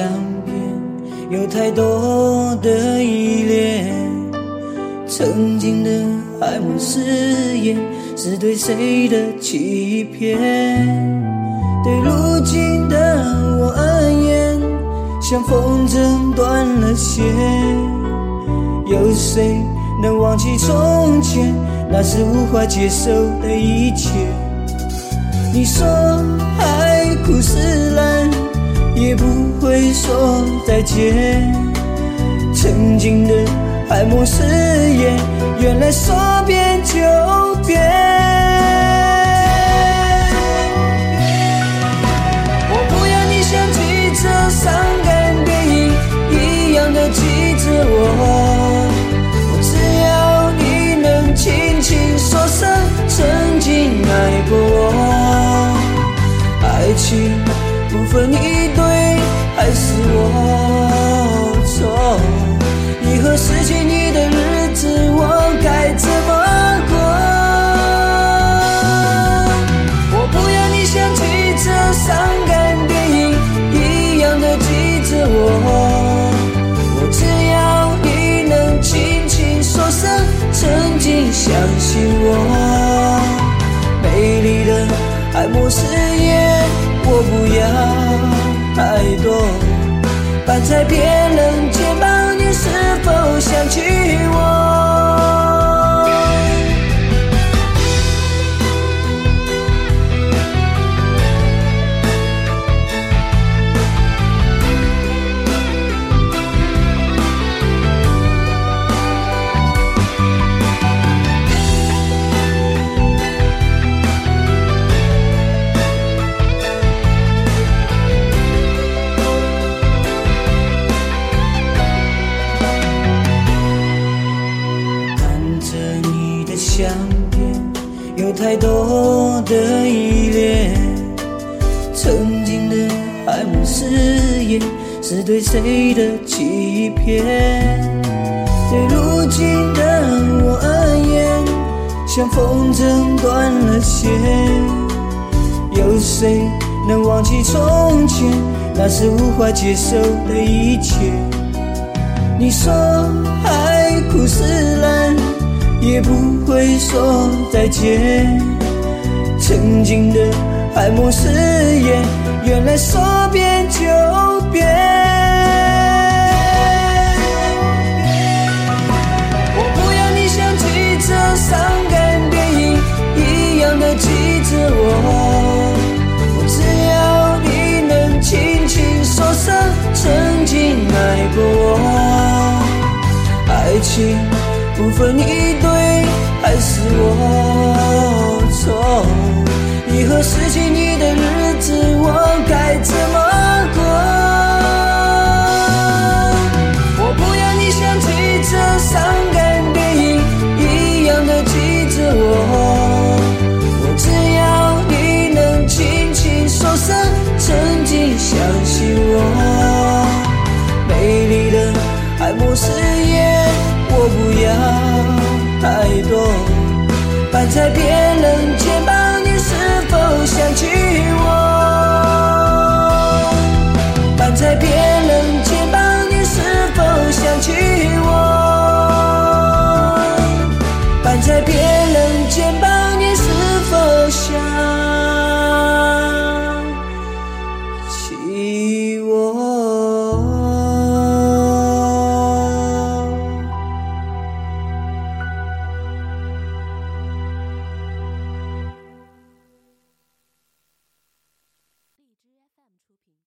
相片有太多的依恋，曾经的爱慕誓言是对谁的欺骗？对如今的我而言，像风筝断了线。有谁能忘记从前？那是无法接受的一切。你说海枯石烂，也不会说再见。曾经的爱慕誓言，原来说变就变。我不要你像记着伤感电影一样的记着我，我只要你能轻轻说声曾经爱过我。爱情不分你对是我错，以后失去你的日子我该怎么过？我不要你像记着伤感电影一样的记着我，我只要你能轻轻说声曾经相信我，美丽的爱慕誓言，我不要太多，伴在别相片，有太多的依恋。曾经的爱慕誓言，是对谁的欺骗？对如今的我而言，像风筝断了线。有谁能忘记从前？那是无法接受的一切。你说海枯石烂，也不会说再见。曾经的爱慕誓言，原来说变就变。我不要你像记着伤感电影一样的记着我，我只要你能轻轻说声曾经爱过我。爱情不分你是我错，以后失去你的日子？在别，